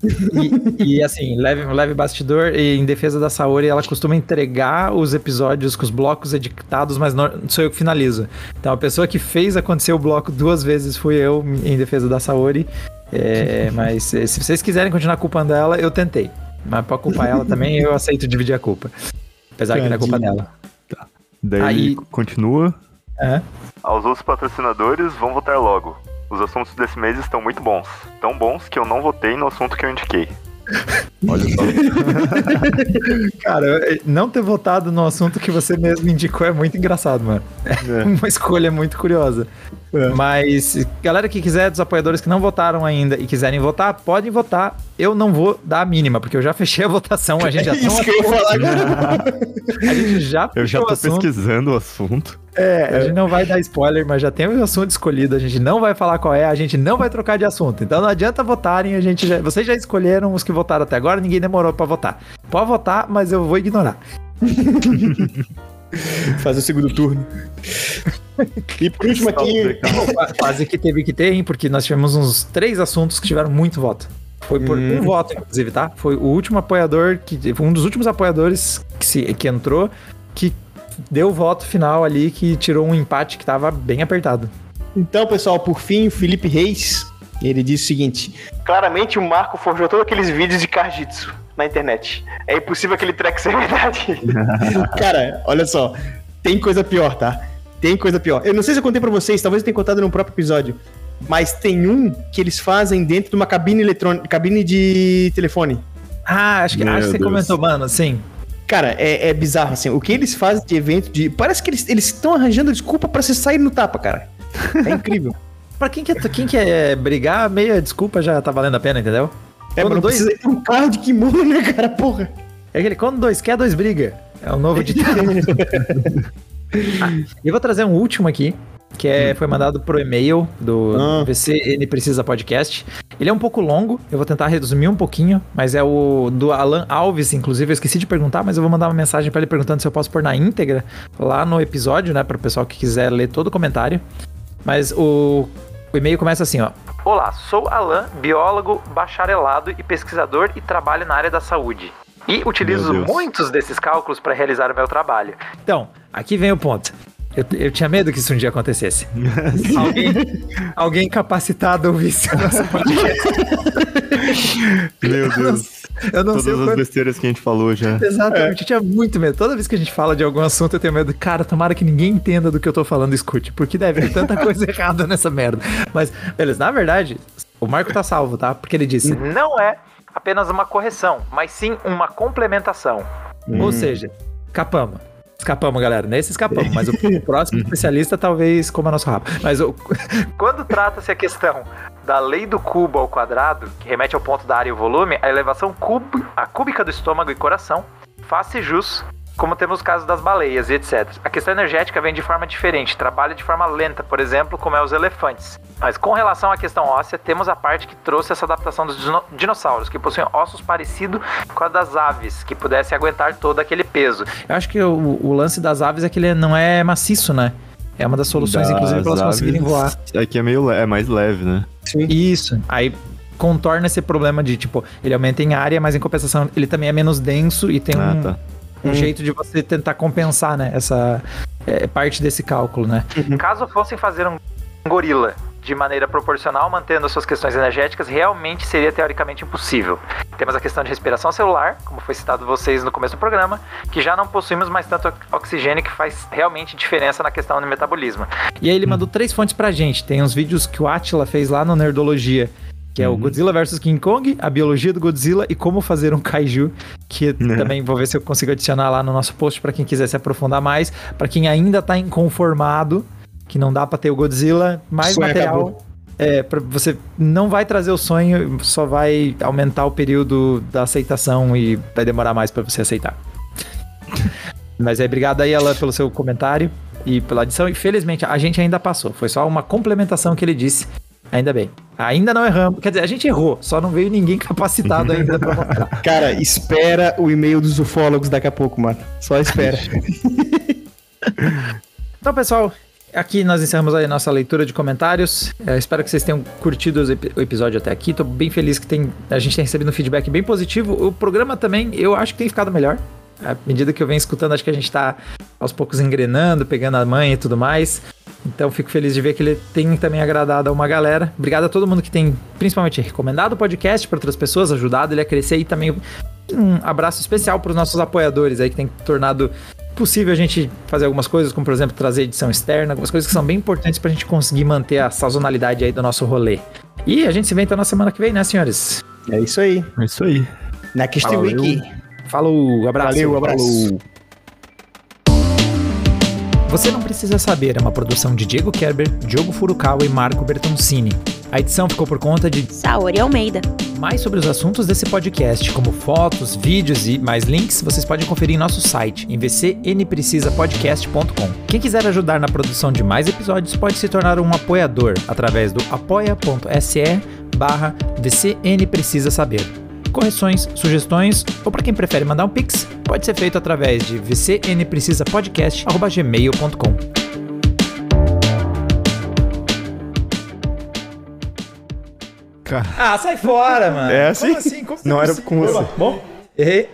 E, e, assim, leve, leve bastidor e em defesa da Saori, ela costuma entregar os episódios com os blocos editados, mas não sou eu que finalizo. Então a pessoa que fez acontecer o bloco duas vezes fui eu em defesa da Saori. É, mas eh, se vocês quiserem continuar culpando ela, eu tentei. Mas pra culpar ela também, eu aceito dividir a culpa. Apesar que não é culpa dela. Daí Aí- continua. É. Aos outros patrocinadores, vão votar logo. Os assuntos desse mês estão muito bons. Tão bons que eu não votei no assunto que eu indiquei. Olha só. Cara, eu- não ter votado no assunto que você mesmo indicou é muito engraçado, mano. É uma escolha muito curiosa. Mas, galera que quiser, dos apoiadores que não votaram ainda e quiserem votar, podem votar. Eu não vou dar a mínima, porque eu já fechei a votação. A gente já tem um Isso que eu ia falar, cara. A gente já Eu já tô pesquisando o assunto. É, a gente não vai dar spoiler, mas já tem o assunto escolhido. A gente não vai falar qual é, a gente não vai trocar de assunto. Então não adianta votarem, a gente já, vocês já escolheram os que votaram até agora, ninguém demorou pra votar. Pode votar, mas eu vou ignorar. Fazer o segundo turno. E por último aqui, Qua- Quase que teve que ter, hein? Porque nós tivemos uns três assuntos que tiveram muito voto. Foi por um voto, inclusive, tá? Foi o último apoiador, que um dos últimos apoiadores que, se, que entrou, que deu o voto final ali, que tirou um empate que tava bem apertado. Então, pessoal, por fim, o Felipe Reis, ele disse o seguinte: Claramente o Marco forjou todos aqueles vídeos de Kajitsu na internet. É impossível aquele track ser verdade. Cara, olha só, tem coisa pior, tá? Tem coisa pior. Eu não sei se eu contei pra vocês, talvez eu tenha contado no próprio episódio. Mas tem um que eles fazem dentro de uma cabine eletrônica, cabine de telefone. Ah, acho que, Meu acho que você Deus. comentou, mano, sim. Cara, é, é bizarro, assim. O que eles fazem de evento de. Parece que eles estão arranjando desculpa pra você sair no tapa, cara. É incrível. Pra quem quer, quem quer brigar, meia desculpa já tá valendo a pena, entendeu? É, Quando mas não dois- precisa um carro de kimono, né, cara? Porra. É aquele, quando dois quer, dois briga. É o novo ditado. Ah, eu vou trazer um último aqui, que é, foi mandado pro e-mail do Ah. VCN Precisa Podcast. Ele é um pouco longo, eu vou tentar resumir um pouquinho, mas é o do Alan Alves, inclusive, eu esqueci de perguntar, mas eu vou mandar uma mensagem pra ele perguntando se eu posso pôr na íntegra lá no episódio, né, para o pessoal que quiser ler todo o comentário. Mas o, o e-mail começa assim, ó. Olá, sou Alan, biólogo, bacharelado e pesquisador e trabalho na área da saúde. E utilizo muitos desses cálculos para realizar o meu trabalho. Então, aqui vem o ponto. Eu, eu tinha medo que isso um dia acontecesse. alguém, alguém capacitado ouvisse o nosso podcast. Meu Deus. Eu não Todas sei o as quanto... besteiras que a gente falou já. Exatamente, eu tinha muito medo. Toda vez que a gente fala de algum assunto, eu tenho medo. Cara, tomara que ninguém entenda do que eu tô falando e escute, porque deve ter tanta coisa errada nessa merda. Mas, beleza, na verdade, o Marco tá salvo, tá? Porque ele disse: não é apenas uma correção, mas sim uma complementação. Ou seja, escapamos. Escapamos, galera. Nesse escapamos, mas o próximo especialista talvez coma nosso rabo. Mas o... quando trata-se a questão da lei do cubo ao quadrado, que remete ao ponto da área e o volume, a elevação cub... a cúbica do estômago e coração faz-se jus, como temos os casos das baleias e etc. A questão energética vem de forma diferente, trabalha de forma lenta, por exemplo, como é os elefantes. Mas com relação à questão óssea, temos a parte que trouxe essa adaptação dos dino- dinossauros, que possuem ossos parecidos com a das aves, que pudessem aguentar todo aquele peso. Eu acho que o, o lance das aves é que ele não é maciço, né? É uma das soluções, inclusive, para elas Das conseguirem voar. Aqui é meio le- é mais leve, né? Isso. Aí contorna esse problema de, tipo, ele aumenta em área, mas em compensação ele também é menos denso e tem Ah, um, tá. Um jeito de você tentar compensar, né? Essa é, parte desse cálculo, né? Caso fossem fazer um gorila de maneira proporcional, mantendo as suas questões energéticas, realmente seria teoricamente impossível. Temos a questão de respiração celular, como foi citado vocês no começo do programa, que já não possuímos mais tanto oxigênio que faz realmente diferença na questão do metabolismo. E aí ele mandou três fontes pra gente. Tem uns vídeos que o Atila fez lá no Nerdologia. Que é o Godzilla vs King Kong, a biologia do Godzilla e como fazer um kaiju, que também vou ver se eu consigo adicionar lá no nosso post para quem quiser se aprofundar mais, para quem ainda tá inconformado, que não dá para ter o Godzilla, mais Sonho material. acabou. É, pra você não vai trazer o sonho, só vai aumentar o período da aceitação e vai demorar mais para você aceitar. Mas é, obrigado aí, Alan, pelo seu comentário e pela adição. Infelizmente, a gente ainda passou. Foi só uma complementação que ele disse. Ainda bem. Ainda não erramos. Quer dizer, a gente errou, só não veio ninguém capacitado ainda pra mostrar. Cara, espera o e-mail dos ufólogos daqui a pouco, mano. Só espera. Então, pessoal, aqui nós encerramos a nossa leitura de comentários. É, espero que vocês tenham curtido o episódio até aqui. Tô bem feliz que tem, a gente tem recebido um feedback bem positivo. O programa também, eu acho que tem ficado melhor. À medida que eu venho escutando, acho que a gente tá aos poucos engrenando, pegando a mãe e tudo mais. Então, fico feliz de ver que ele tem também agradado a uma galera. Obrigado a todo mundo que tem, principalmente, recomendado o podcast para outras pessoas, ajudado ele a crescer e também um abraço especial para os nossos apoiadores aí que tem tornado possível a gente fazer algumas coisas, como por exemplo trazer edição externa, algumas coisas que são bem importantes pra gente conseguir manter a sazonalidade aí do nosso rolê. E a gente se vê então na semana que vem, né, senhores? É isso aí. É isso aí. Next Valeu. week. Falou, abraço. Valeu, abraço. Falou. Você não precisa saber é uma produção de Diego Kerber, Diogo Furukawa e Marco Bertoncini. A edição ficou por conta de Saori Almeida. Mais sobre os assuntos desse podcast, como fotos, vídeos e mais links, vocês podem conferir em nosso site, em vcnprecisapodcast.com. Quem quiser ajudar na produção de mais episódios pode se tornar um apoiador através do apoia.se barra Saber. Correções, sugestões ou para quem prefere mandar um pix, pode ser feito através de vcnprecisapodcast.gmail.com. Cara, Ah, sai fora, mano. É assim? Como assim? Como não é era possível? com você. Bom, errei.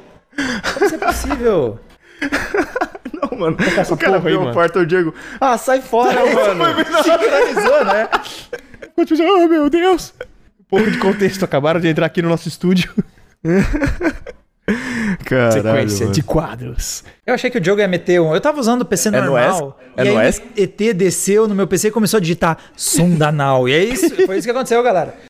Como isso é possível? Não, mano. O cara abriu a porta, o Diego. Ah, sai fora, mano. Sincronizou, né? Oh, meu Deus. Pouco de contexto. Acabaram de entrar aqui no nosso estúdio. Caralho, Sequência mano. de quadros. Eu achei que o Diogo ia meter um. Eu tava usando o PC É no normal. ESC? É e no? ET desceu no meu PC e começou a digitar som da Now. E é isso, foi isso que aconteceu, galera.